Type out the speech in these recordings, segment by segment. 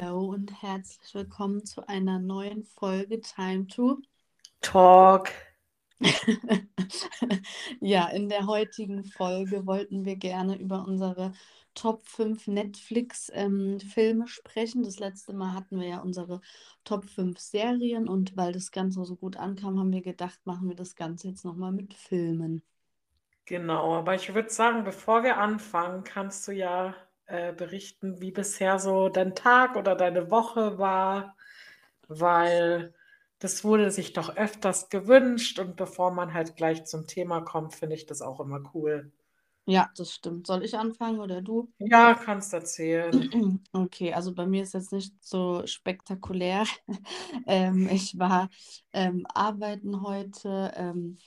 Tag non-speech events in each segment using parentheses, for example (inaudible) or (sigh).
Hallo und herzlich willkommen zu einer neuen Folge Time to Talk. (laughs) Ja, in der heutigen Folge wollten wir gerne über unsere Top 5 Netflix-Filme sprechen. Das letzte Mal hatten wir ja unsere Top 5 Serien und weil das Ganze so gut ankam, haben wir gedacht, machen wir das Ganze jetzt nochmal mit Filmen. Genau, aber ich würde sagen, bevor wir anfangen, kannst du ja äh, berichten, wie bisher so dein Tag oder deine Woche war, weil das wurde sich doch öfters gewünscht und bevor man halt gleich zum Thema kommt, finde ich das auch immer cool. Ja, das stimmt. Soll ich anfangen oder du? Ja, kannst erzählen. (clears throat) Okay, also bei mir ist jetzt nicht so spektakulär. (laughs) Ähm, ich war ähm, arbeiten heute. Ähm,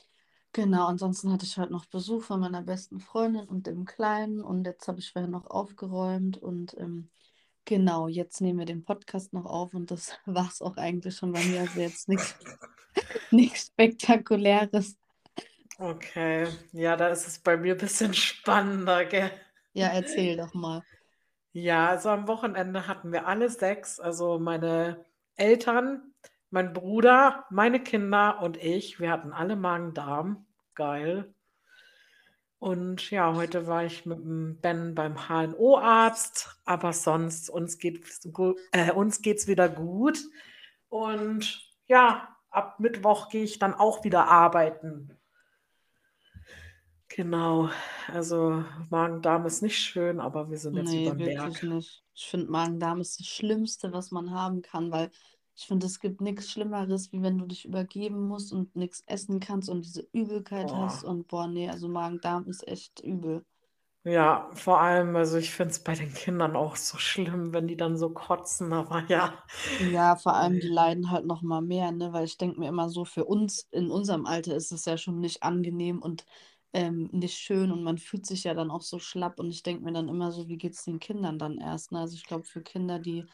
genau, ansonsten hatte ich heute noch Besuch von meiner besten Freundin und dem Kleinen und jetzt habe ich vorher noch aufgeräumt und ähm, genau, jetzt nehmen wir den Podcast noch auf und das (laughs) war es auch eigentlich schon bei mir. Also jetzt nichts (laughs) nichts Spektakuläres. Okay, ja, da ist es bei mir ein bisschen spannender, gell? Ja, erzähl doch mal. Ja, also am Wochenende hatten wir alle sechs, also meine Eltern, mein Bruder, meine Kinder und ich. Wir hatten alle Magen-Darm. Geil. Und ja, heute war ich mit dem Ben beim HNO-Arzt, aber sonst uns geht's gu äh, uns geht's wieder gut. Und ja, ab Mittwoch gehe ich dann auch wieder arbeiten. Genau, also Magen-Darm ist nicht schön, aber wir sind jetzt Nee, überm wirklich Berg. nicht. Ich finde, Magen-Darm ist das Schlimmste, was man haben kann, weil ich finde, es gibt nichts Schlimmeres, wie wenn du dich übergeben musst und nichts essen kannst und diese Übelkeit hast. Boah. Und boah, nee, also Magen-Darm ist echt übel. Ja, vor allem, also ich finde es bei den Kindern auch so schlimm, wenn die dann so kotzen, aber ja. Ja, vor allem die leiden halt noch mal mehr, ne? Weil ich denke mir immer so, für uns in unserem Alter ist es ja schon nicht angenehm und ähm, nicht schön und man fühlt sich ja dann auch so schlapp und ich denke mir dann immer so, wie geht es den Kindern dann erst, ne? Also ich glaube, für Kinder, die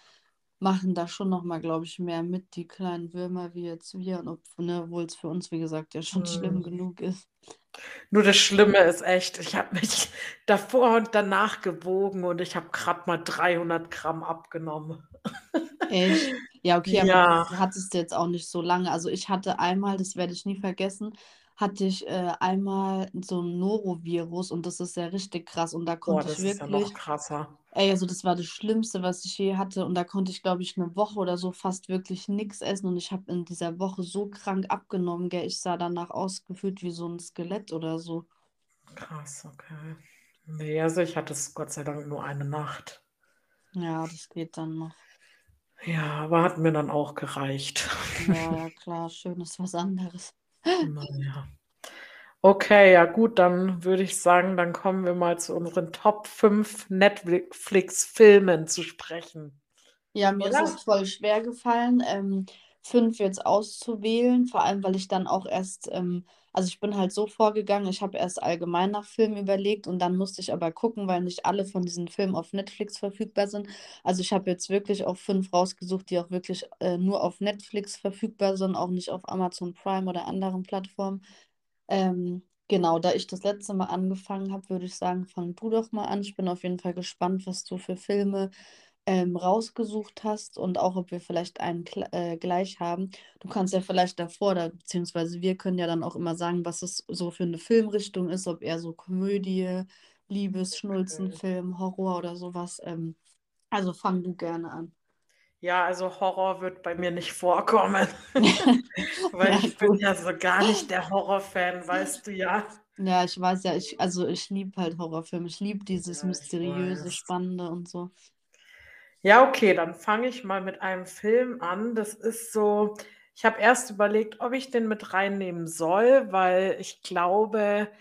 machen da schon noch mal, glaube ich, mehr mit, die kleinen Würmer, wie jetzt wir ne, obwohl es für uns, wie gesagt, ja schon schlimm Mhm. genug ist. Nur das Schlimme ist echt, ich habe mich (laughs) davor und danach gewogen und ich habe grad mal 300 Gramm abgenommen. Echt? Ja, okay, aber Ja. das hattest du jetzt auch nicht so lange. Also ich hatte einmal, das werde ich nie vergessen, hatte ich äh, einmal so ein Norovirus und das ist ja richtig krass und da Boah, konnte ich das ist ja noch wirklich, krasser. ey, also das war das Schlimmste, was ich je hatte und da konnte ich, glaube ich, eine Woche oder so fast wirklich nichts essen und ich habe in dieser Woche so krank abgenommen, gell, ich sah danach aus gefühlt wie so ein Skelett oder so. Krass, okay. Ne, also ich hatte es Gott sei Dank nur eine Nacht. Ja, das geht dann noch. Ja, aber hat mir dann auch gereicht. Ja, (laughs) ja, klar, schön ist was anderes. Na ja. Okay, ja gut, dann würde ich sagen, dann kommen wir mal zu unseren Top 5 Netflix-Filmen zu sprechen. Ja, mir ist Oder? es voll schwer gefallen, ähm, 5 jetzt auszuwählen, vor allem, weil ich dann auch erst, ähm, also ich bin halt so vorgegangen, ich habe erst allgemein nach Filmen überlegt und dann musste ich aber gucken, weil nicht alle von diesen Filmen auf Netflix verfügbar sind. Also ich habe jetzt wirklich auch fünf rausgesucht, die auch wirklich äh, nur auf Netflix verfügbar sind, auch nicht auf Amazon Prime oder anderen Plattformen. Ähm, genau, da ich das letzte Mal angefangen habe, würde ich sagen, fang du doch mal an. Ich bin auf jeden Fall gespannt, was du für Filme ähm, rausgesucht hast und auch, ob wir vielleicht einen äh, gleich haben. Du kannst ja vielleicht davor, oder, beziehungsweise wir können ja dann auch immer sagen, was es so für eine Filmrichtung ist, ob eher so Komödie, Liebes. Schnulzenfilm, Horror oder sowas. Ähm, also fang du gerne an. Ja, also Horror wird bei mir nicht vorkommen, (laughs) (laughs) weil Ja, ich bin ja so gar nicht der Horrorfan, weißt du ja. Ja, ich weiß ja, ich, also ich liebe halt Horrorfilme. Ich liebe dieses Ja, Mysteriöse, weiß. Spannende und so. Ja, okay, dann fange ich mal mit einem Film an. Das ist so, ich habe erst überlegt, ob ich den mit reinnehmen soll, weil ich glaube,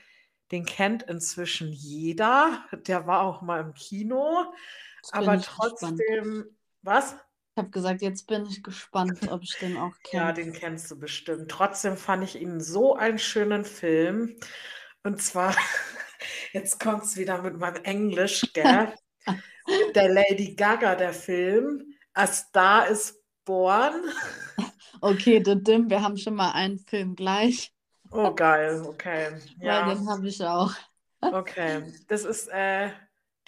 den kennt inzwischen jeder. Der war auch mal im Kino, aber ich gespannt. trotzdem, was? Ich habe gesagt, jetzt bin ich gespannt, ob ich den auch Ja, kenne. den kennst du bestimmt. Trotzdem fand ich ihn so einen schönen Film. Und zwar, (laughs) jetzt kommt es wieder mit meinem Englisch, gell? Mit der Lady Gaga, der Film. A Star is Born. Okay, Didim, wir haben schon mal einen Film gleich, Oh, geil, okay. weil Ja, den habe ich auch. okay. Das ist äh,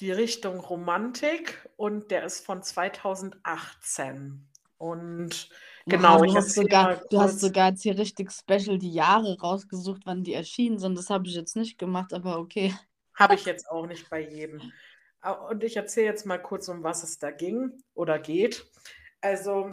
die Richtung Romantik und der ist von 2018. Und genau, ich du hast sogar, du hast sogar jetzt hier richtig special die Jahre rausgesucht, wann die erschienen sind. Das habe ich jetzt nicht gemacht, aber okay. Habe ich jetzt auch nicht bei jedem. Und ich erzähle jetzt mal kurz, um was es da ging oder geht. Also,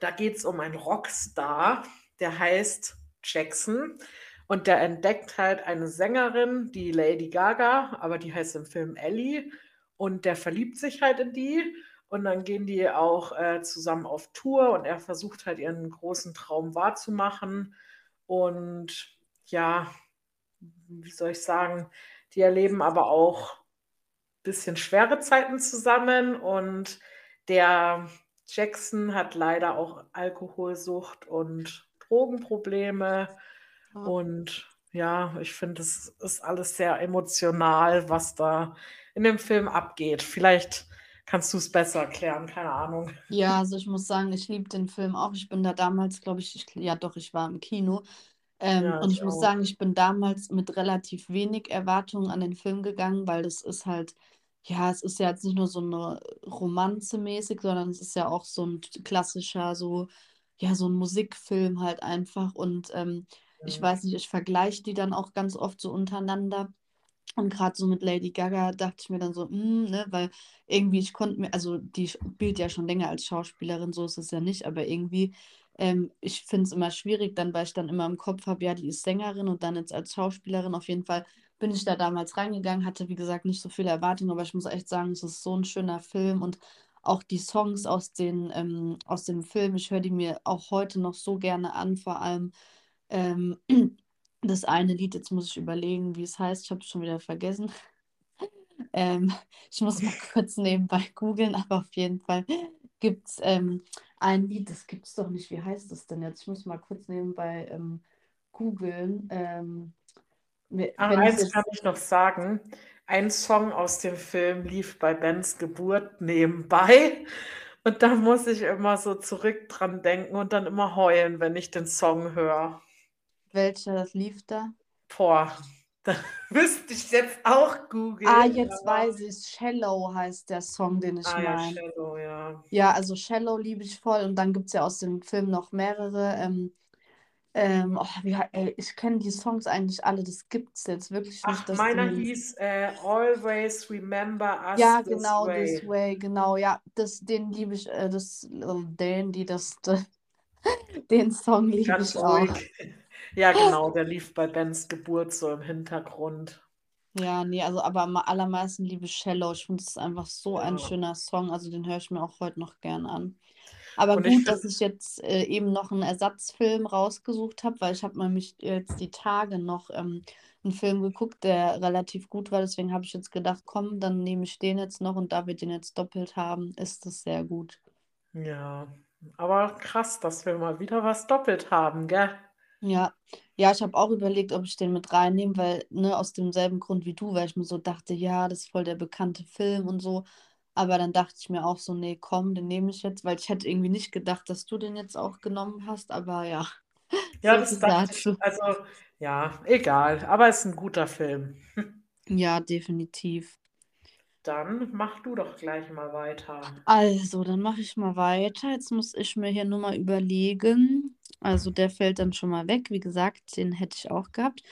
da geht es um einen Rockstar, der heißt Jackson. Und der entdeckt halt eine Sängerin, die Lady Gaga, aber die heißt im Film Ellie. Und der verliebt sich halt in die. Und dann gehen die auch äh, zusammen auf Tour und er versucht halt ihren großen Traum wahrzumachen. Und ja, wie soll ich sagen, die erleben aber auch bisschen schwere Zeiten zusammen und der Jackson hat leider auch Alkoholsucht und Drogenprobleme. Ja. Und ja, ich finde, es ist alles sehr emotional, was da in dem Film abgeht. Vielleicht kannst du es besser erklären, keine Ahnung. Ja, (laughs) also ich muss sagen, ich liebe den Film auch. Ich bin da damals, glaube ich, ich, ja doch, ich war im Kino. Ähm, Ja, und ich ich muss auch. sagen, ich bin damals mit relativ wenig Erwartungen an den Film gegangen, weil das ist halt, ja, es ist ja jetzt nicht nur so eine Romanze mäßig, sondern es ist ja auch so ein klassischer, so, ja, so ein Musikfilm halt einfach. Und ähm, ich Ja. weiß nicht, ich vergleiche die dann auch ganz oft so untereinander. Und gerade so mit Lady Gaga dachte ich mir dann so, hm, ne, weil irgendwie ich konnte mir, also die spielt ja schon länger als Schauspielerin, so ist es ja nicht, aber irgendwie, ähm, ich finde es immer schwierig dann, weil ich dann immer im Kopf habe, ja, die ist Sängerin und dann jetzt als Schauspielerin auf jeden Fall bin ich da damals reingegangen, hatte wie gesagt nicht so viele Erwartungen, aber ich muss echt sagen, es ist so ein schöner Film und auch die Songs aus den, ähm, aus dem Film, ich höre die mir auch heute noch so gerne an, vor allem ähm, (clears throat) das eine Lied, jetzt muss ich überlegen, wie es heißt, ich habe es schon wieder vergessen. (laughs) Ähm, ich muss mal (laughs) kurz nebenbei googeln, aber auf jeden Fall gibt es ähm, ein Lied, das gibt es doch nicht. Wie heißt das denn jetzt? Ich muss mal kurz nebenbei ähm, googeln. Ach, eins kann jetzt, ich noch sagen. Ein Song aus dem Film lief bei Bens Geburt nebenbei. Und da muss ich immer so zurück dran denken und dann immer heulen, wenn ich den Song höre. welcher das lief da? Boah, da (laughs) müsste ich jetzt auch Ah, googeln. jetzt aber- weiß ich, Shallow heißt der Song, den ich Ah ja, meine. Shadow, ja. Ja, also Shallow liebe ich voll und dann gibt es ja aus dem Film noch mehrere. Ähm, ähm, oh, wie, ey, ich kenne die Songs eigentlich alle, das gibt es jetzt wirklich nicht, Ach, meiner die. hieß äh, Always Remember Us Ja, This genau, Way. This Way, genau, ja, das, den liebe ich, äh, das, äh, den, die, das, (laughs) den Song liebe ich auch. (laughs) Ja, genau, der lief bei Bens Geburt so im Hintergrund. Ja, nee, also aber am allermeisten liebe ich Shallow. Ich finde, es einfach so ein Ja. schöner Song, also den höre ich mir auch heute noch gern an. Aber Und ich gut, dass ich jetzt äh, eben noch einen Ersatzfilm rausgesucht habe, weil ich habe nämlich jetzt die Tage noch ähm, einen Film geguckt, der relativ gut war. Deswegen habe ich jetzt gedacht, komm, dann nehme ich den jetzt noch und da wir den jetzt doppelt haben, ist das sehr gut. ja, aber krass, dass wir mal wieder was doppelt haben, gell? Ja, ja, ich habe auch überlegt, ob ich den mit reinnehme, weil, ne, aus demselben Grund wie du, weil ich mir so dachte, ja, das ist voll der bekannte Film und so. Aber dann dachte ich mir auch so, nee, komm, den nehme ich jetzt, weil ich hätte irgendwie nicht gedacht, dass du den jetzt auch genommen hast, aber ja, (laughs) Ja, das dachte ich. dazu. Also, ja, egal, aber es ist ein guter Film. (laughs) Ja, definitiv. Dann mach du doch gleich mal weiter. Also, dann mache ich mal weiter. Jetzt muss ich mir hier nur mal überlegen. Also, der fällt dann schon mal weg. Wie gesagt, den hätte ich auch gehabt.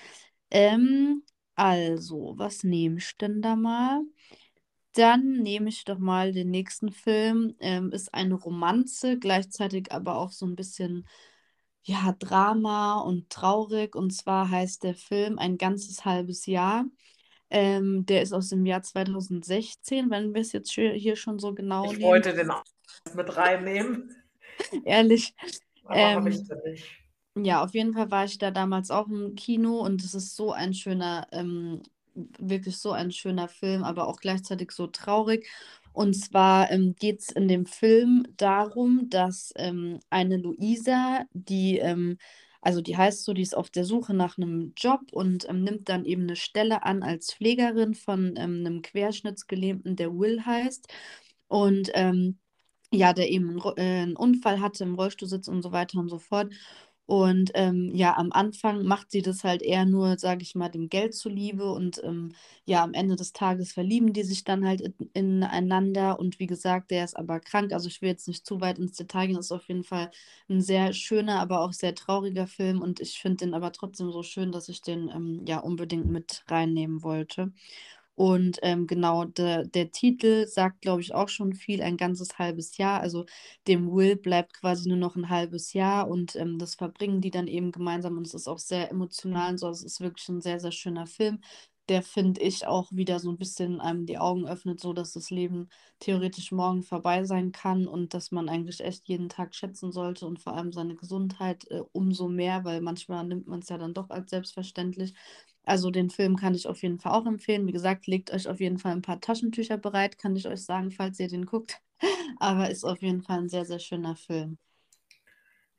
Ähm, also, was nehme ich denn da mal? Dann nehme ich doch mal den nächsten Film. Ähm, ist eine Romanze, gleichzeitig aber auch so ein bisschen, ja, Drama und traurig. Und zwar heißt der Film Ein ganzes halbes Jahr. Ähm, der ist aus dem Jahr 2016, wenn wir es jetzt hier schon so genau Ich nehmen. wollte den auch mit reinnehmen, (laughs) Ehrlich. aber habe ich Ähm, dann nicht. ja, auf jeden Fall war ich da damals auch im Kino und es ist so ein schöner, ähm, wirklich so ein schöner Film, aber auch gleichzeitig so traurig. Und zwar ähm, geht es in dem Film darum, dass ähm, eine Luisa, die, ähm, also die heißt so, die ist auf der Suche nach einem Job und ähm, nimmt dann eben eine Stelle an als Pflegerin von ähm, einem Querschnittsgelähmten, der Will heißt. Und ähm, ja, der eben einen, äh, einen Unfall hatte, im Rollstuhl sitzt und so weiter und so fort. Und ähm, ja, am Anfang macht sie das halt eher nur, sage ich mal, dem Geld zuliebe. Und ähm, ja, am Ende des Tages verlieben die sich dann halt in, ineinander. Und wie gesagt, der ist aber krank. Also ich will jetzt nicht zu weit ins Detail gehen. Das ist auf jeden Fall ein sehr schöner, aber auch sehr trauriger Film. Und ich finde den aber trotzdem so schön, dass ich den ähm, ja unbedingt mit reinnehmen wollte. Und ähm, genau, de, der Titel sagt, glaube ich, auch schon viel, ein ganzes halbes Jahr. Also dem Will bleibt quasi nur noch ein halbes Jahr und ähm, das verbringen die dann eben gemeinsam und es ist auch sehr emotional und so. Es ist wirklich ein sehr, sehr schöner Film, der, finde ich, auch wieder so ein bisschen einem die Augen öffnet, so dass das Leben theoretisch morgen vorbei sein kann und dass man eigentlich echt jeden Tag schätzen sollte und vor allem seine Gesundheit äh, umso mehr, weil manchmal nimmt man es ja dann doch als selbstverständlich. Also den Film kann ich auf jeden Fall auch empfehlen. Wie gesagt, legt euch auf jeden Fall ein paar Taschentücher bereit, kann ich euch sagen, falls ihr den guckt. (laughs) Aber ist auf jeden Fall ein sehr, sehr schöner Film.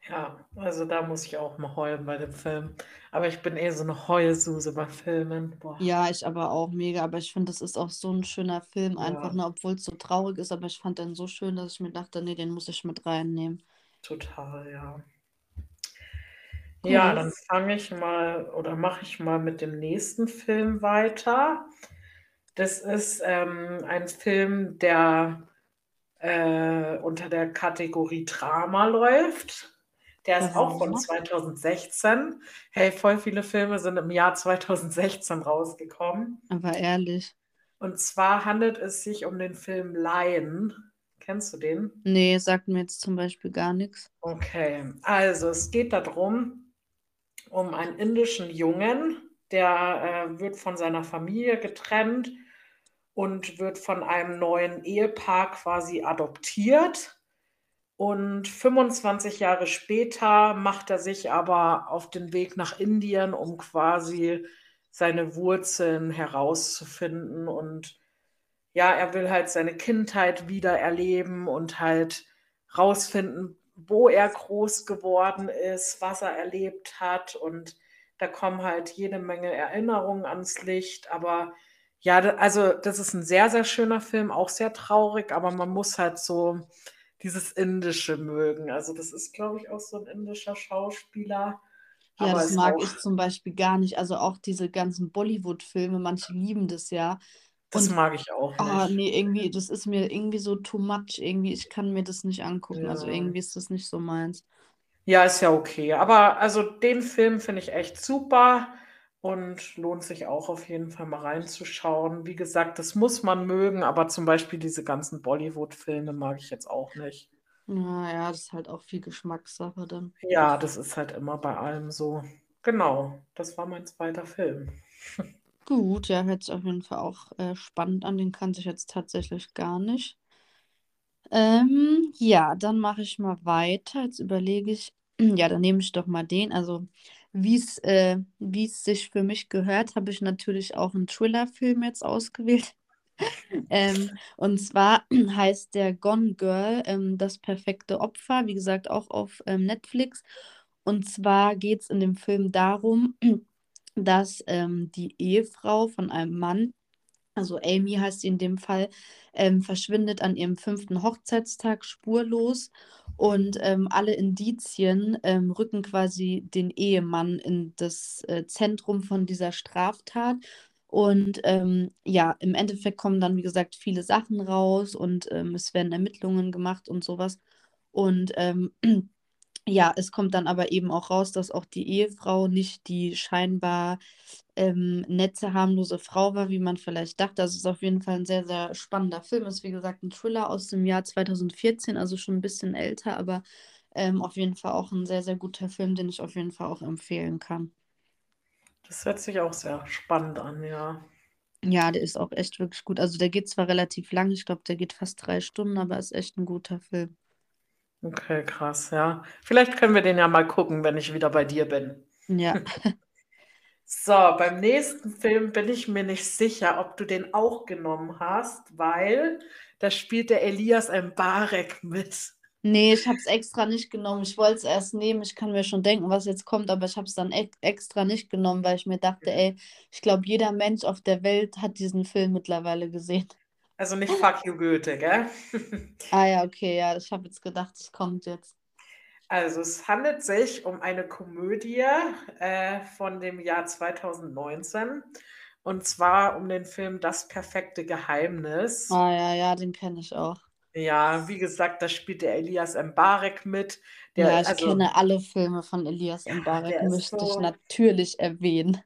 Ja, also da muss ich auch mal heulen bei dem Film. Aber ich bin eh so eine Heulsuse bei Filmen. Boah. Ja, ich aber auch mega. Aber ich finde, das ist auch so ein schöner Film, einfach, Ja, ne, obwohl es so traurig ist. Aber ich fand den so schön, dass ich mir dachte, nee, den muss ich mit reinnehmen. total, ja. Ja, dann fange ich mal oder mache ich mal mit dem nächsten Film weiter. Das ist ähm, ein Film, der äh, unter der Kategorie Drama läuft. Der ist auch von Aha. 2016. Hey, voll viele Filme sind im Jahr 2016 rausgekommen. Aber ehrlich. Und zwar handelt es sich um den Film Lion. Kennst du den? Nee, sagt mir jetzt zum Beispiel gar nichts. Okay, also es geht darum, um einen indischen Jungen, der äh, wird von seiner Familie getrennt und wird von einem neuen Ehepaar quasi adoptiert. Und 25 Jahre später macht er sich aber auf den Weg nach Indien, um quasi seine Wurzeln herauszufinden. Und ja, er will halt seine Kindheit wieder erleben und halt rausfinden, wo er groß geworden ist, was er erlebt hat. Und da kommen halt jede Menge Erinnerungen ans Licht. Aber ja, also das ist ein sehr, sehr schöner Film, auch sehr traurig, aber man muss halt so dieses Indische mögen. Also das ist, glaube ich, auch so ein indischer Schauspieler. Ja, Aber das mag ich zum Beispiel gar nicht. Also auch diese ganzen Bollywood-Filme, manche lieben das ja. Das Und mag ich auch ah, nicht. nee, irgendwie, das ist mir irgendwie so too much. Irgendwie, ich kann mir das nicht angucken. Also Ja. irgendwie ist das nicht so meins. Ja, ist ja okay. Aber also den Film finde ich echt super und lohnt sich auch auf jeden Fall mal reinzuschauen. Wie gesagt, das muss man mögen, aber zum Beispiel diese ganzen Bollywood-Filme mag ich jetzt auch nicht. Naja, das ist halt auch viel Geschmackssache dann. Ja, das ist halt immer bei allem so. Genau, das war mein zweiter Film. (laughs) Gut, ja, hört sich auf jeden Fall auch äh, spannend an. Den kannte ich jetzt tatsächlich gar nicht. Ähm, ja, dann mache ich mal weiter. Jetzt überlege ich, (clears throat) ja, dann nehme ich doch mal den. Also, wie es äh, wie es sich für mich gehört, habe ich natürlich auch einen Thriller-Film jetzt ausgewählt. (laughs) Ähm, und zwar (clears throat) heißt der Gone Girl, ähm, das perfekte Opfer, wie gesagt, auch auf ähm, Netflix. Und zwar geht es in dem Film darum, (clears throat) dass ähm, die Ehefrau von einem Mann, also Amy heißt sie in dem Fall, ähm, verschwindet an ihrem fünften Hochzeitstag spurlos und ähm, alle Indizien ähm, rücken quasi den Ehemann in das äh, Zentrum von dieser Straftat. Und ähm, ja, im Endeffekt kommen dann, wie gesagt, viele Sachen raus und ähm, es werden Ermittlungen gemacht und sowas. Und (clears throat) ja, es kommt dann aber eben auch raus, dass auch die Ehefrau nicht die scheinbar ähm, nette, harmlose Frau war, wie man vielleicht dachte. Also es ist auf jeden Fall ein sehr, sehr spannender Film. Ist wie gesagt ein Thriller aus dem Jahr 2014, also schon ein bisschen älter, aber ähm, auf jeden Fall auch ein sehr, sehr guter Film, den ich auf jeden Fall auch empfehlen kann. Das hört sich auch sehr spannend an, ja. Ja, der ist auch echt wirklich gut. Also der geht zwar relativ lang, ich glaube, der geht fast drei Stunden, aber ist echt ein guter Film. Okay, krass, ja. Vielleicht können wir den ja mal gucken, wenn ich wieder bei dir bin. Ja. (laughs) So, beim nächsten Film bin ich mir nicht sicher, ob du den auch genommen hast, weil da spielt der Elias Mbarek mit. Nee, ich habe es extra nicht genommen. Ich wollte es erst nehmen. Ich kann mir schon denken, was jetzt kommt, aber ich habe es dann e extra nicht genommen, weil ich mir dachte, ey, ich glaube, jeder Mensch auf der Welt hat diesen Film mittlerweile gesehen. Also nicht Fuck you Goethe, gell? (laughs) Ah ja, okay, ja, ich habe jetzt gedacht, es kommt jetzt. Also es handelt sich um eine Komödie äh, von dem Jahr 2019 und zwar um den Film Das perfekte Geheimnis. Ah ja, ja, den kenne ich auch. Ja, wie gesagt, da spielt der Elias Mbarek mit. Der, Ja, ich also, kenne alle Filme von Elias Mbarek, ist möchte ich so- natürlich erwähnen.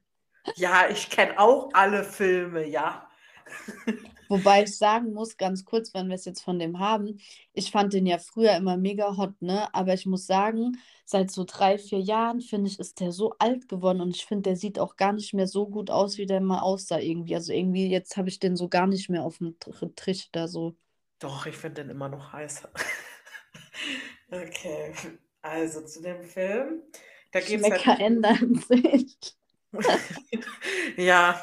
ja, ich kenne auch alle Filme, ja. (laughs) Wobei ich sagen muss, ganz kurz, wenn wir es jetzt von dem haben, ich fand den ja früher immer mega hot, ne? Aber ich muss sagen, seit so drei, vier Jahren, finde ich, ist der so alt geworden und ich finde, der sieht auch gar nicht mehr so gut aus, wie der mal aussah irgendwie. Also irgendwie, jetzt habe ich den so gar nicht mehr auf dem Tr- Trichter so. Doch, ich finde den immer noch heiß. (laughs) Okay, also zu dem Film. Da geht's halt Geschmäcker ändern sich. (laughs) Ja,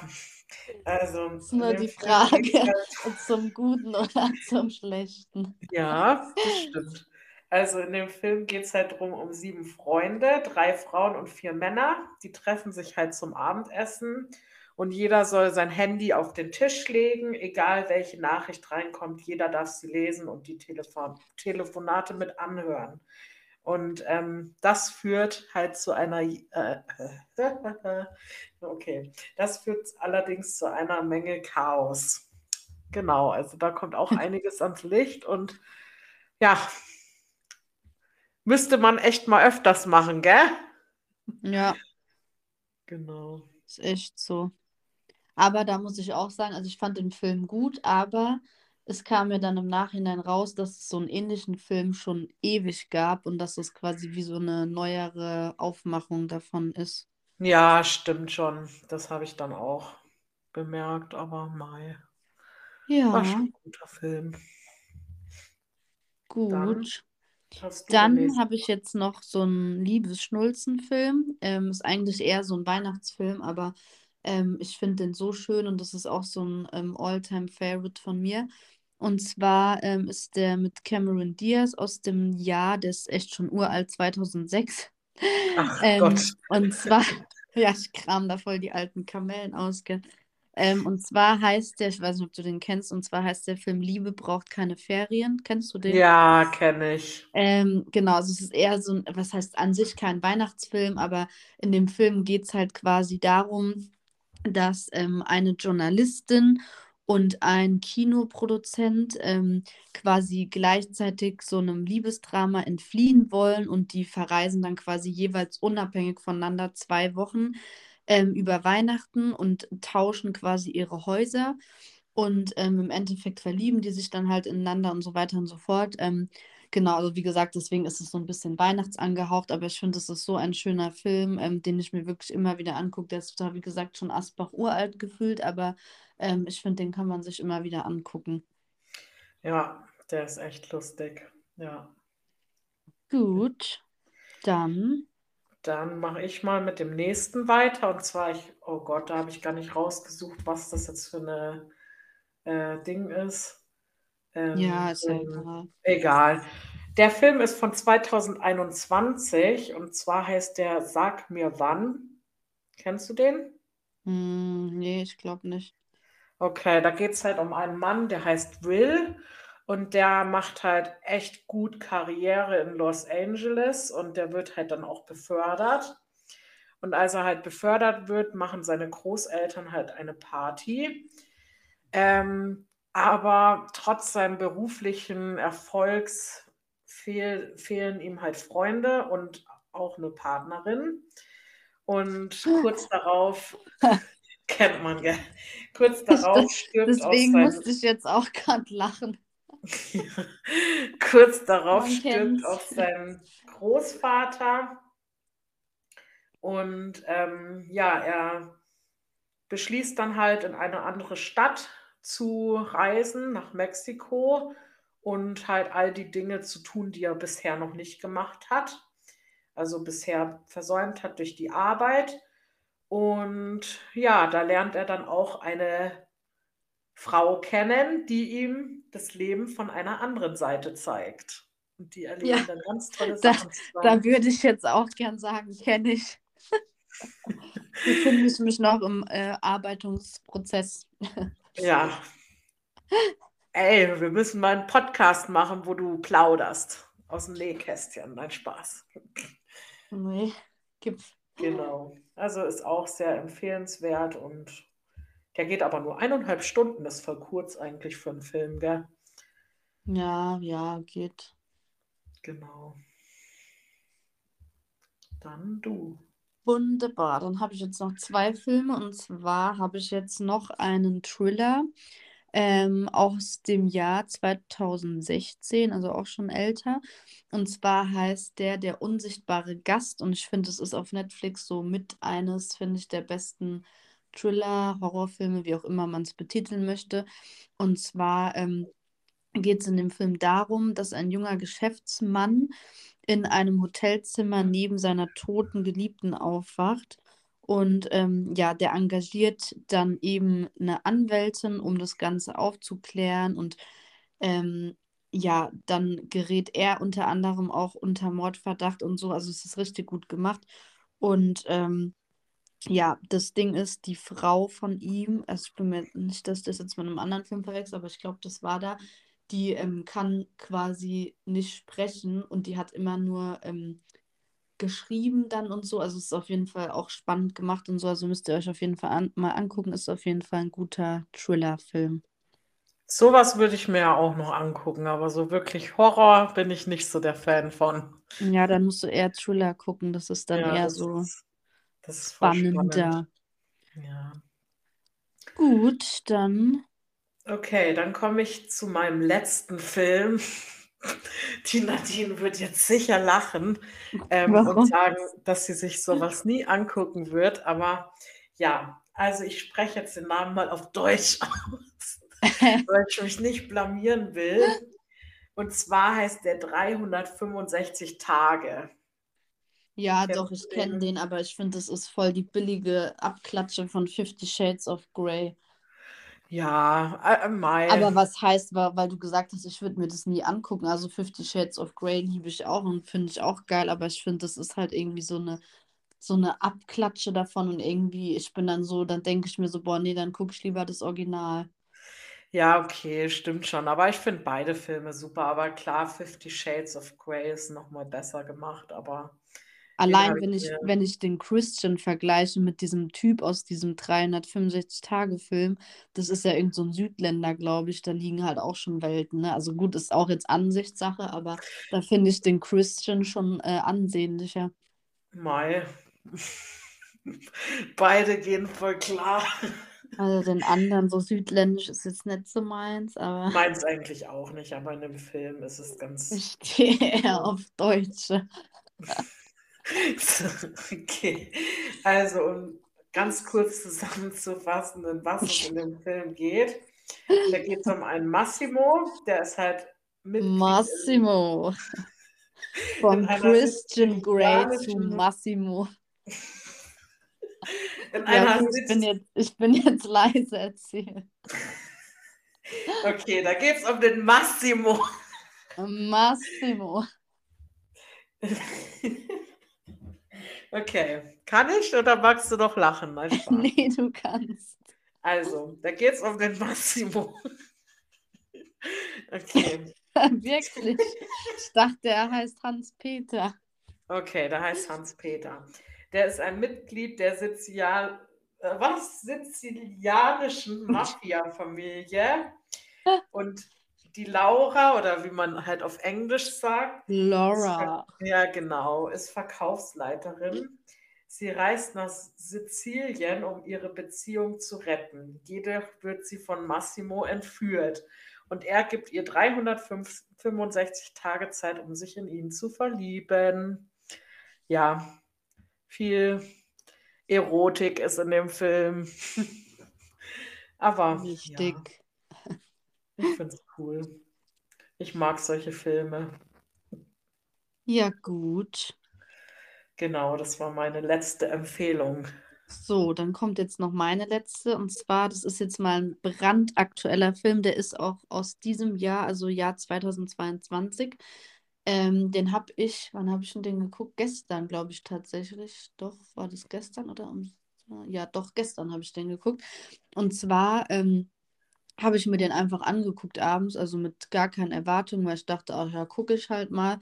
(laughs) also ist nur die Frage. (laughs) zum Guten oder (laughs) zum Schlechten. Ja, das stimmt. Also in dem Film geht es halt drum um sieben Freunde, drei Frauen und vier Männer. Die treffen sich halt zum Abendessen und jeder soll sein Handy auf den Tisch legen, egal welche Nachricht reinkommt. Jeder darf sie lesen und die Telefon Telefonate mit anhören. Und ähm, das führt halt zu einer, äh, (laughs) okay, das führt allerdings zu einer Menge Chaos. Genau, also da kommt auch (laughs) einiges ans Licht und ja, müsste man echt mal öfters machen, gell? Ja, Genau. ist echt so. Aber da muss ich auch sagen, also ich fand den Film gut, aber es kam mir dann im Nachhinein raus, dass es so einen ähnlichen Film schon ewig gab und dass es quasi wie so eine neuere Aufmachung davon ist. Ja, stimmt schon. Das habe ich dann auch bemerkt, aber war Ja, schon ein guter Film. Dann gut. Dann nächsten. habe ich jetzt noch so einen Liebes-Schnulzen-Film. Ähm, ist eigentlich eher so ein Weihnachtsfilm, aber ähm, ich finde den so schön und das ist auch so ein ähm, All-Time-Favorite von mir. Und zwar ähm, ist der mit Cameron Diaz aus dem Jahr, der ist echt schon uralt, 2006. Ach Ähm, Gott. und zwar, (laughs) ja, ich kram da voll die alten Kamellen aus? Ähm, und zwar heißt der, ich weiß nicht, ob du den kennst, und zwar heißt der Film Liebe braucht keine Ferien. Kennst du den? Ja, kenne ich. Ähm, genau, also es ist eher so ein, was heißt an sich kein Weihnachtsfilm, aber in dem Film geht es halt quasi darum, dass ähm, eine Journalistin und ein Kinoproduzent ähm, quasi gleichzeitig so einem Liebesdrama entfliehen wollen und die verreisen dann quasi jeweils unabhängig voneinander zwei Wochen ähm, über Weihnachten und tauschen quasi ihre Häuser. Und ähm, im Endeffekt verlieben die sich dann halt ineinander und so weiter und so fort. Genau, also wie gesagt, deswegen ist es so ein bisschen weihnachtsangehaucht, aber ich finde, es ist so ein schöner Film, ähm, den ich mir wirklich immer wieder angucke. Der ist zwar, wie gesagt, schon Asbach uralt gefühlt, aber ähm, ich finde, den kann man sich immer wieder angucken. Ja, der ist echt lustig. Ja. Gut, dann. Dann mache ich mal mit dem nächsten weiter. Und zwar, ich, oh Gott, da habe ich gar nicht rausgesucht, was das jetzt für eine äh, Ding ist. Ähm, Ja, ist ja egal. egal. Der Film ist von 2021 und zwar heißt der Sag mir wann. Kennst du den? Hm, nee, ich glaube nicht. Okay, da geht es halt um einen Mann, der heißt Will und der macht halt echt gut Karriere in Los Angeles und der wird halt dann auch befördert. Und als er halt befördert wird, machen seine Großeltern halt eine Party. Ähm, aber trotz seinem beruflichen Erfolgs fehl, fehlen ihm halt Freunde und auch eine Partnerin. Und kurz darauf, (laughs) kennt man, gell? Kurz darauf stirbt Deswegen seinem musste ich jetzt auch gerade lachen. (laughs) Kurz darauf Man stirbt kennt's. auch sein Großvater. Und ähm, ja, er beschließt dann halt in eine andere Stadt zu reisen, nach Mexiko und halt all die Dinge zu tun, die er bisher noch nicht gemacht hat. Also bisher versäumt hat durch die Arbeit. Und ja, da lernt er dann auch eine Frau kennen, die ihm das Leben von einer anderen Seite zeigt. Und die erleben Ja, dann ganz tolle da- Sachen Da würde ich jetzt auch gern sagen, kenne ich. (laughs) Befinde ich mich noch im äh, Arbeitungsprozess. (laughs) Ja. Ey, wir müssen mal einen Podcast machen, wo du plauderst. aus dem Nähkästchen. Nein, Spaß. Nee, gib. Genau. Also ist auch sehr empfehlenswert und der geht aber nur eineinhalb Stunden. Das ist voll kurz eigentlich für einen Film, gell? Ja, ja, geht. Genau. Dann du. Wunderbar. Dann habe ich jetzt noch zwei Filme und zwar habe ich jetzt noch einen Thriller ähm, aus dem Jahr 2016, also auch schon älter. Und zwar heißt der Der unsichtbare Gast und ich finde, es ist auf Netflix so mit eines, finde ich, der besten Thriller, Horrorfilme, wie auch immer man es betiteln möchte. Und zwar ähm, geht es in dem Film darum, dass ein junger Geschäftsmann in einem Hotelzimmer neben seiner toten Geliebten aufwacht. Und ähm, ja, der engagiert dann eben eine Anwältin, um das Ganze aufzuklären. Und ähm, ja, dann gerät er unter anderem auch unter Mordverdacht und so. Also es ist richtig gut gemacht. Und ähm, ja, das Ding ist, die Frau von ihm, also ich bin mir nicht, dass das jetzt mit einem anderen Film verwechsel, aber ich glaube, das war da, die ähm, kann quasi nicht sprechen und die hat immer nur ähm, geschrieben dann und so. Also es ist auf jeden Fall auch spannend gemacht und so. Also müsst ihr euch auf jeden Fall an mal angucken. Ist auf jeden Fall ein guter Thriller-Film. Sowas würde ich mir ja auch noch angucken, aber so wirklich Horror bin ich nicht so der Fan von. Ja, dann musst du eher Thriller gucken. Das ist dann Ja, eher so ist, voll spannend. spannender. Ja. Gut, dann. Okay, dann komme ich zu meinem letzten Film. (laughs) Die Nadine wird jetzt sicher lachen ähm, und sagen, dass sie sich sowas nie angucken wird. Aber ja, also ich spreche jetzt den Namen mal auf Deutsch (laughs) aus, (laughs) weil ich mich nicht blamieren will. Und zwar heißt der 365 Tage. Ja, Kennst doch, ich kenne den? den, aber ich finde, das ist voll die billige Abklatsche von Fifty Shades of Grey. Ja, äh, Mai. Aber was heißt, wa- weil du gesagt hast, ich würde mir das nie angucken. Also Fifty Shades of Grey liebe ich auch und finde ich auch geil, aber ich finde, das ist halt irgendwie so eine, so eine Abklatsche davon und irgendwie, ich bin dann so, dann denke ich mir so, boah, nee, dann gucke ich lieber das Original. Ja, okay, stimmt schon. Aber ich finde beide Filme super. Aber klar, Fifty Shades of Grey ist nochmal besser gemacht. Aber Allein habe ich wenn ich, mir. wenn ich den Christian vergleiche mit diesem Typ aus diesem 365-Tage-Film, das ist ja irgend so ein Südländer, glaube ich, da liegen halt auch schon Welten, ne? Also gut, ist auch jetzt Ansichtssache, aber da finde ich den Christian schon äh, ansehnlicher. Mai. Beide gehen voll klar. Also den anderen, so südländisch ist jetzt nicht so meins, aber Meins eigentlich auch nicht, aber in dem Film ist es ganz. ich (laughs) stehe eher Ja. auf Deutsche. (laughs) (laughs) Okay. Also, um ganz kurz zusammenzufassen, um was es in dem Film geht. Da geht es um einen Massimo, der ist halt in, Massimo. Von Christian Grey zu Massimo. in einer ich bin jetzt, ich bin jetzt leise erzählt. Okay, da geht es um den Massimo. Massimo. (laughs) Okay, kann ich oder magst du noch lachen? Nein. (laughs) Nee, du kannst. Also, da geht es um den Massimo. (laughs) Okay, (laughs) Wirklich. Ich dachte, er heißt Hans-Peter. okay, da heißt Hans-Peter. Der ist ein Mitglied der Sizilian, äh, was? sizilianischen Mafia-Familie. Und die Laura, oder wie man halt auf Englisch sagt, Laura. ja genau, ist Verkaufsleiterin. Sie reist nach Sizilien, um ihre Beziehung zu retten. Jedoch wird sie von Massimo entführt. Und er gibt ihr 365 Tage Zeit, um sich in ihn zu verlieben. Ja, viel Erotik ist in dem Film. (laughs) Aber ja, Wichtig. ich finde es cool. Ich mag solche Filme. Ja, gut. Genau, das war meine letzte Empfehlung. So, dann kommt jetzt noch meine letzte. Und zwar, das ist jetzt mal ein brandaktueller Film, der ist auch aus diesem Jahr, also Jahr 2022. Ähm, den habe ich, wann habe ich denn den geguckt? Gestern, glaube ich tatsächlich. Doch, war das gestern oder ja, doch, gestern habe ich den geguckt. Und zwar ähm, habe ich mir den einfach angeguckt abends, also mit gar keinen Erwartungen, weil ich dachte, ach ja, gucke ich halt mal.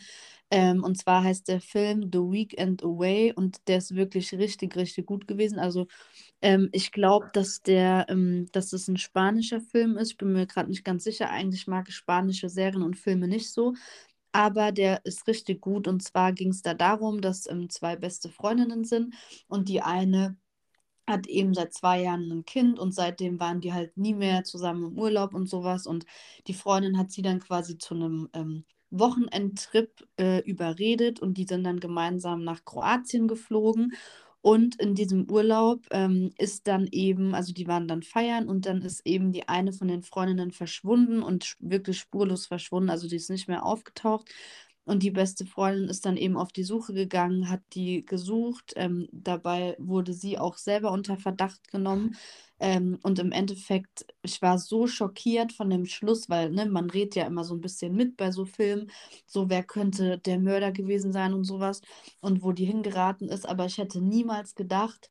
Ähm, und zwar heißt der Film The Weekend Away und der ist wirklich richtig, richtig gut gewesen. Also ähm, ich glaube, dass der, ähm, dass es ein spanischer Film ist. Ich bin mir gerade nicht ganz sicher. Eigentlich mag ich spanische Serien und Filme nicht so. Aber der ist richtig gut. Und zwar ging es da darum, dass ähm, zwei beste Freundinnen sind und die eine hat eben seit zwei Jahren ein Kind und seitdem waren die halt nie mehr zusammen im Urlaub und sowas. Und die Freundin hat sie dann quasi zu einem ähm, Wochenendtrip äh, überredet und die sind dann gemeinsam nach Kroatien geflogen. Und in diesem Urlaub ähm, ist dann eben, also die waren dann feiern und dann ist eben die eine von den Freundinnen verschwunden und wirklich spurlos verschwunden, also die ist nicht mehr aufgetaucht. Und die beste Freundin ist dann eben auf die Suche gegangen, hat die gesucht. Ähm, dabei wurde sie auch selber unter Verdacht genommen. Ähm, und im Endeffekt, ich war so schockiert von dem Schluss, weil ne, man redet ja immer so ein bisschen mit bei so Filmen, so wer könnte der Mörder gewesen sein und sowas und wo die hingeraten ist. Aber ich hätte niemals gedacht,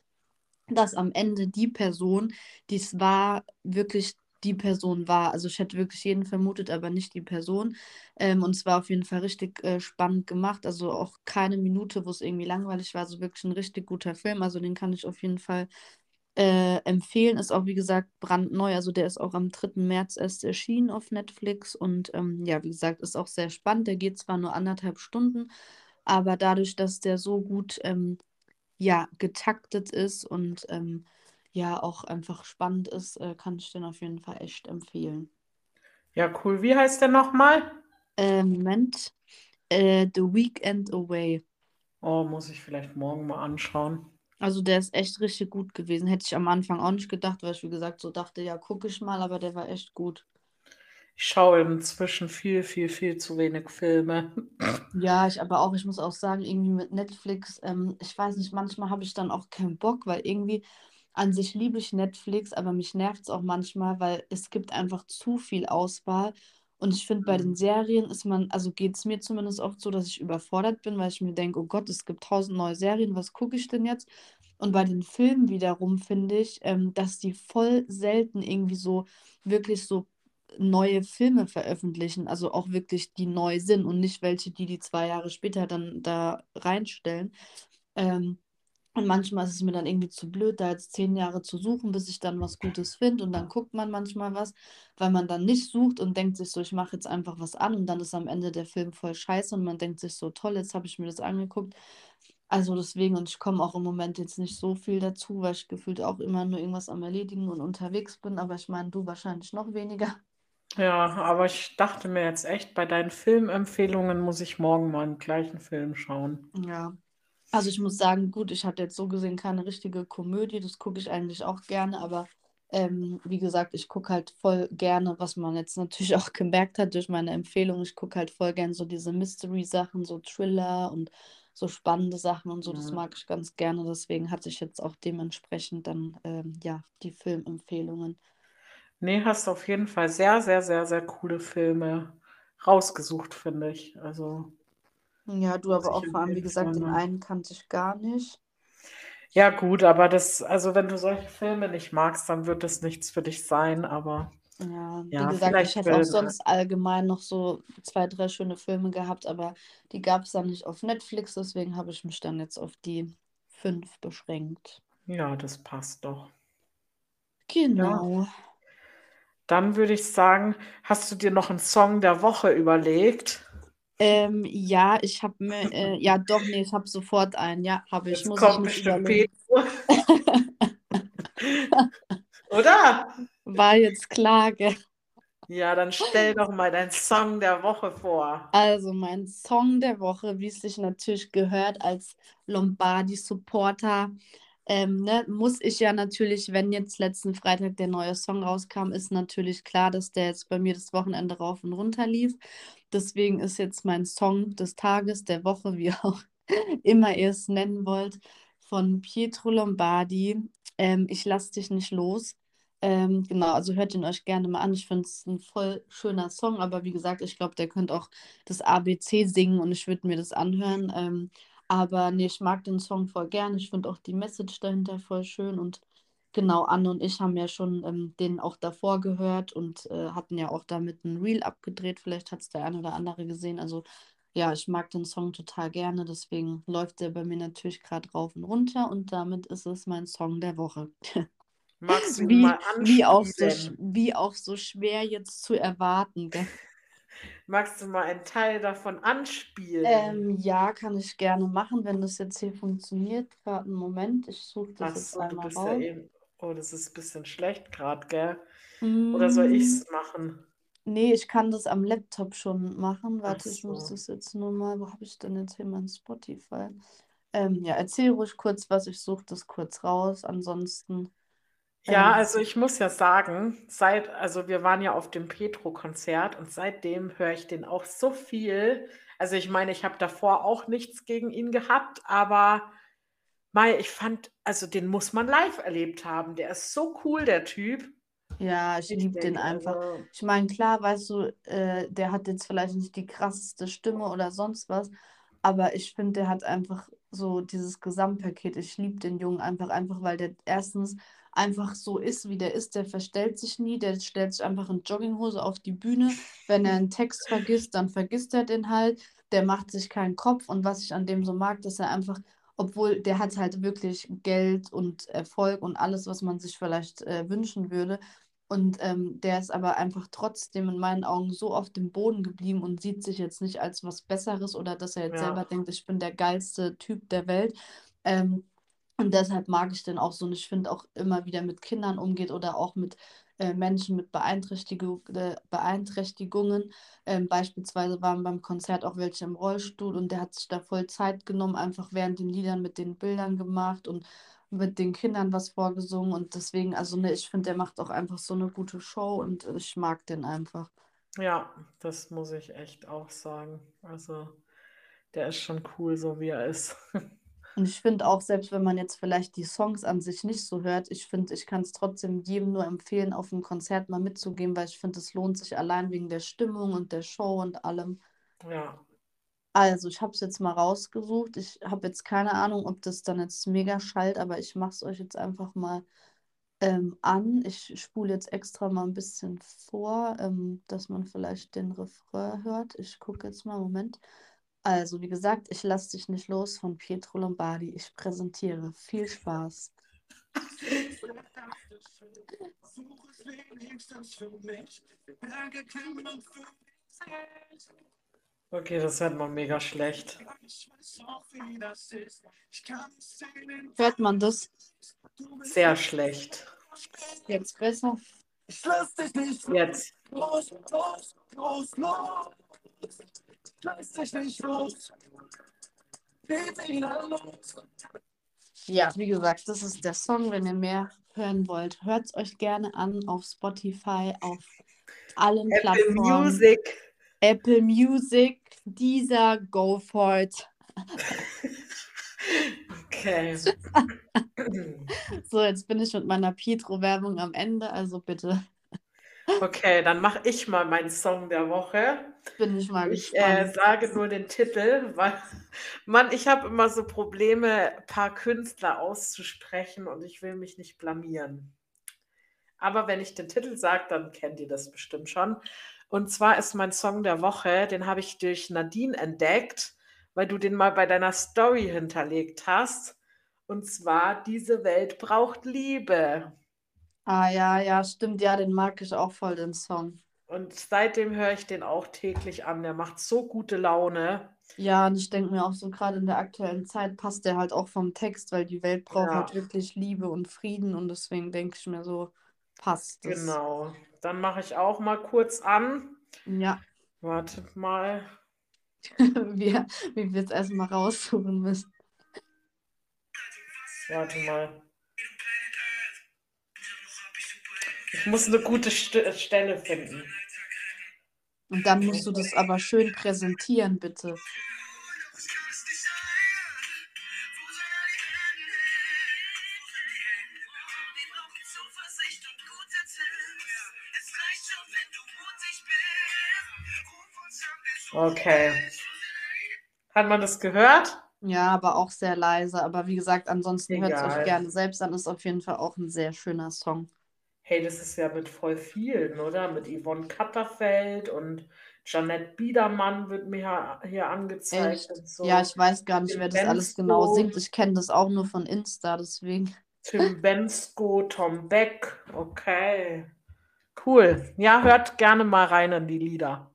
dass am Ende die Person, die es war, wirklich die Person war. Also ich hätte wirklich jeden vermutet, aber nicht die Person. Ähm, und es war auf jeden Fall richtig äh, spannend gemacht. Also auch keine Minute, wo es irgendwie langweilig war. Also wirklich ein richtig guter Film. Also den kann ich auf jeden Fall äh, empfehlen. Ist auch, wie gesagt, brandneu. Also der ist auch am 3. März erst erschienen auf Netflix. Und ähm, ja, wie gesagt, ist auch sehr spannend. Der geht zwar nur anderthalb Stunden, aber dadurch, dass der so gut ähm, ja, getaktet ist und ähm, ja auch einfach spannend ist, äh, kann ich den auf jeden Fall echt empfehlen. Ja, cool. Wie heißt der nochmal? Äh, Moment. Äh, The Weekend Away. Oh, muss ich vielleicht morgen mal anschauen. Also der ist echt richtig gut gewesen. Hätte ich am Anfang auch nicht gedacht, weil ich, wie gesagt, so dachte, ja, gucke ich mal, aber der war echt gut. Ich schaue inzwischen viel, viel, viel zu wenig Filme. (laughs) Ja, ich aber auch, ich muss auch sagen, irgendwie mit Netflix, ähm, ich weiß nicht, manchmal habe ich dann auch keinen Bock, weil irgendwie an sich liebe ich Netflix, aber mich nervt es auch manchmal, weil es gibt einfach zu viel Auswahl. Und ich finde, bei den Mhm. Serien ist man, also geht es mir zumindest oft so, dass ich überfordert bin, weil ich mir denke, oh Gott, es gibt tausend neue Serien, was gucke ich denn jetzt? Und bei den Filmen wiederum finde ich, ähm, dass die voll selten irgendwie so wirklich so neue Filme veröffentlichen, also auch wirklich die neu sind und nicht welche, die die zwei Jahre später dann da reinstellen. Ähm, und manchmal ist es mir dann irgendwie zu blöd, da jetzt zehn Jahre zu suchen, bis ich dann was Gutes finde. Und dann guckt man manchmal was, weil man dann nicht sucht und denkt sich so, ich mache jetzt einfach was an und dann ist am Ende der Film voll scheiße und man denkt sich so, toll, jetzt habe ich mir das angeguckt. Also deswegen, und ich komme auch im Moment jetzt nicht so viel dazu, weil ich gefühlt auch immer nur irgendwas am Erledigen und unterwegs bin. Aber ich meine, du wahrscheinlich noch weniger. Ja, aber ich dachte mir jetzt echt, bei deinen Filmempfehlungen muss ich morgen mal einen gleichen Film schauen. Ja. Also ich muss sagen, gut, ich hatte jetzt so gesehen keine richtige Komödie, das gucke ich eigentlich auch gerne, aber ähm, wie gesagt, ich gucke halt voll gerne, was man jetzt natürlich (laughs) auch gemerkt hat durch meine Empfehlung, ich gucke halt voll gerne so diese Mystery-Sachen, so Thriller und so spannende Sachen und so, das Ja. mag ich ganz gerne, deswegen hatte ich jetzt auch dementsprechend dann, ähm, ja, die Filmempfehlungen. Nee, hast auf jeden Fall sehr, sehr, sehr, sehr coole Filme rausgesucht, finde ich. Also Ja, du aber auch vor allem, wie gesagt, den einen kannte ich gar nicht. Ja, gut, aber das, also wenn du solche Filme nicht magst, dann wird das nichts für dich sein, aber Ja, wie ja, gesagt, ich hätte auch sonst allgemein noch so zwei, drei schöne Filme gehabt, aber die gab es dann nicht auf Netflix, deswegen habe ich mich dann jetzt auf die fünf beschränkt. Ja, das passt doch. Genau. Dann würde ich sagen, hast du dir noch einen Song der Woche überlegt? Ähm, ja, ich habe mir, äh, ja doch, nee, ich habe sofort einen. Ja, habe ich, Jetzt muss ich kommt nicht bestimmt. Pedro. (laughs) Oder? War jetzt Klage. Ja, dann stell doch mal deinen Song der Woche vor. Also mein Song der Woche, wie es sich natürlich gehört als Lombardi-Supporter, ähm, ne, muss ich ja natürlich, wenn jetzt letzten Freitag der neue Song rauskam, ist natürlich klar, dass der jetzt bei mir das Wochenende rauf und runter lief. Deswegen ist jetzt mein Song des Tages, der Woche, wie (laughs) auch immer ihr es nennen wollt, von Pietro Lombardi. Ähm, ich lass dich nicht los. Ähm, genau, also hört ihn euch gerne mal an. Ich finde es ein voll schöner Song, aber wie gesagt, ich glaube, der könnte auch das ABC singen und ich würde mir das anhören. Ähm, aber nee, ich mag den Song voll gern. Ich finde auch die Message dahinter voll schön und Genau, Anne und ich haben ja schon ähm, den auch davor gehört und äh, hatten ja auch damit ein Reel abgedreht. Vielleicht hat es der eine oder andere gesehen. Also ja, ich mag den Song total gerne, deswegen läuft der bei mir natürlich gerade rauf und runter und damit ist es mein Song der Woche. Magst du Wie, mal wie, auch so, wie auch so schwer jetzt zu erwarten, gell? Magst du mal einen Teil davon anspielen? Ähm, ja, kann ich gerne machen, wenn das jetzt hier funktioniert. Gerade einen Moment, ich suche das Ach jetzt so, du einmal bist ja raus. eben. Oh, das ist ein bisschen schlecht gerade, gell? Oder soll ich Mm, es machen? nee, ich kann das am Laptop schon machen. Ach Warte, ich muss so. das jetzt nur mal. Wo habe ich denn jetzt hier mein Spotify? Ähm, ja, erzähl ruhig kurz was, ich suche das kurz raus. Ansonsten. Ja, Ähm, also ich muss ja sagen, seit, also wir waren ja auf dem Petro-Konzert und seitdem höre ich den auch so viel. Also ich meine, ich habe davor auch nichts gegen ihn gehabt, aber Mei, ich fand, also den muss man live erlebt haben. Der ist so cool, der Typ. Ja, ich liebe den einfach. also Ich meine, klar, weißt du, äh, der hat jetzt vielleicht nicht die krasseste Stimme oder sonst was, aber ich finde, der hat einfach so dieses Gesamtpaket. Ich liebe den Jungen einfach, einfach, weil der erstens einfach so ist, wie der ist. Der verstellt sich nie, der stellt sich einfach in Jogginghose auf die Bühne. Wenn er einen Text vergisst, dann vergisst er den halt. Der macht sich keinen Kopf und was ich an dem so mag, dass er einfach obwohl der hat halt wirklich Geld und Erfolg und alles, was man sich vielleicht äh, wünschen würde. Und ähm, der ist aber einfach trotzdem in meinen Augen so auf dem Boden geblieben und sieht sich jetzt nicht als was Besseres oder dass er jetzt selber ja, denkt, ich bin der geilste Typ der Welt. Ähm, und deshalb mag ich den auch so. Und ich finde auch immer wieder mit Kindern umgeht oder auch mit äh, Menschen mit Beeinträchtigung, äh, Beeinträchtigungen. Ähm, beispielsweise waren beim Konzert auch welche im Rollstuhl und der hat sich da voll Zeit genommen, einfach während den Liedern mit den Bildern gemacht und mit den Kindern was vorgesungen. Und deswegen, also ne, ich finde, der macht auch einfach so eine gute Show und ich mag den einfach. ja, das muss ich echt auch sagen. Also der ist schon cool, so wie er ist. (laughs) Und ich finde auch, selbst wenn man jetzt vielleicht die Songs an sich nicht so hört, ich finde, ich kann es trotzdem jedem nur empfehlen, auf ein Konzert mal mitzugehen, weil ich finde, es lohnt sich allein wegen der Stimmung und der Show und allem. Ja, Also, ich habe es jetzt mal rausgesucht. Ich habe jetzt keine Ahnung, ob das dann jetzt mega schallt, aber ich mache es euch jetzt einfach mal ähm, an. Ich spule jetzt extra mal ein bisschen vor, ähm, dass man vielleicht den Refrain hört. Ich gucke jetzt mal, Moment. Also, wie gesagt, ich lasse dich nicht los von Pietro Lombardi. Ich präsentiere. Viel Spaß. okay, das hört man mega schlecht. Hört man das Sehr schlecht. jetzt besser? Ich lass dich nicht Jetzt. los, los, los, los. Lass dich nicht los. Ja, wie gesagt, das ist der Song. Wenn ihr mehr hören wollt, hört es euch gerne an auf Spotify, auf allen Apple Plattformen. Music. Apple Music, dieser Go for it. Okay. (laughs) So, jetzt bin ich mit meiner Pietro-Werbung am Ende, also bitte Okay, dann mache ich mal meinen Song der Woche. Bin ich mal Ich äh, sage nur den Titel, weil, Mann, ich habe immer so Probleme, ein paar Künstler auszusprechen und ich will mich nicht blamieren. Aber wenn ich den Titel sage, dann kennt ihr das bestimmt schon. Und zwar ist mein Song der Woche, den habe ich durch Nadine entdeckt, weil du den mal bei deiner Story hinterlegt hast. Und zwar, diese Welt braucht Liebe. Ah ja, ja, stimmt, ja, den mag ich auch voll, den Song. Und seitdem höre ich den auch täglich an. Der macht so gute Laune. Ja, und ich denke mir auch so, gerade in der aktuellen Zeit passt der halt auch vom Text, weil die Welt braucht Ja, halt wirklich Liebe und Frieden und deswegen denke ich mir so, passt es. genau. Dann mache ich auch mal kurz an. Ja, Wartet mal. (laughs) wir, wie wir es erstmal raussuchen müssen. Warte mal. Ich muss eine gute St Stelle finden. Und dann musst du das aber schön präsentieren, bitte. Okay. Hat man das gehört? Ja, aber auch sehr leise. Aber wie gesagt, ansonsten hört es euch gerne selbst an. Ist auf jeden Fall auch ein sehr schöner Song. Hey, das ist ja mit voll vielen, oder? Mit Yvonne Katterfeld und Janette Biedermann wird mir hier, angezeigt so. Ja, ich weiß gar nicht, Tim wer das alles genau Bensko. singt. Ich kenne das auch nur von Insta, deswegen. Tim Bensko, Tom Beck. Okay. Cool. Ja, hört gerne mal rein in die Lieder.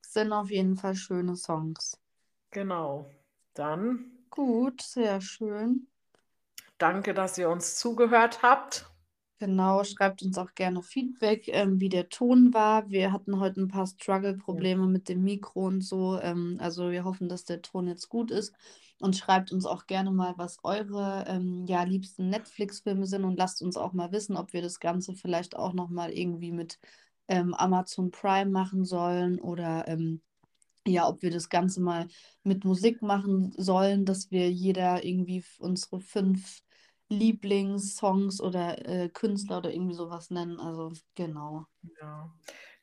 Sind auf jeden Fall schöne Songs. Genau. Dann Gut, sehr schön. danke, dass ihr uns zugehört habt. Genau, schreibt uns auch gerne Feedback, ähm, wie der Ton war. Wir hatten heute ein paar Struggle-Probleme mit dem Mikro und so. Ähm, also wir hoffen, dass der Ton jetzt gut ist. Und schreibt uns auch gerne mal, was eure ähm, ja, liebsten Netflix-Filme sind und lasst uns auch mal wissen, ob wir das Ganze vielleicht auch nochmal irgendwie mit ähm, Amazon Prime machen sollen oder ähm, ja, ob wir das Ganze mal mit Musik machen sollen, dass wir jeder irgendwie unsere fünf Lieblingssongs oder äh, Künstler oder irgendwie sowas nennen. Also genau. Ja.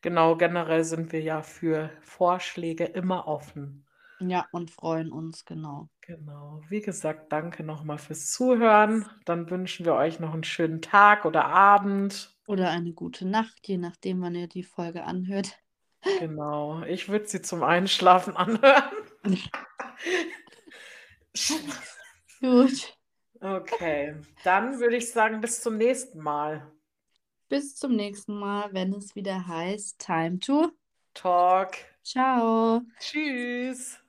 Genau, generell sind wir ja für Vorschläge immer offen. Ja, und freuen uns, genau. Genau. Wie gesagt, danke nochmal fürs Zuhören. Dann wünschen wir euch noch einen schönen Tag oder Abend. Oder eine gute Nacht, je nachdem, wann ihr die Folge anhört. Genau. Ich würde sie zum Einschlafen (laughs) anhören. (laughs) Gut. Okay. Dann würde ich sagen, bis zum nächsten Mal. Bis zum nächsten Mal, wenn es wieder heißt Time to Talk. Ciao. Tschüss.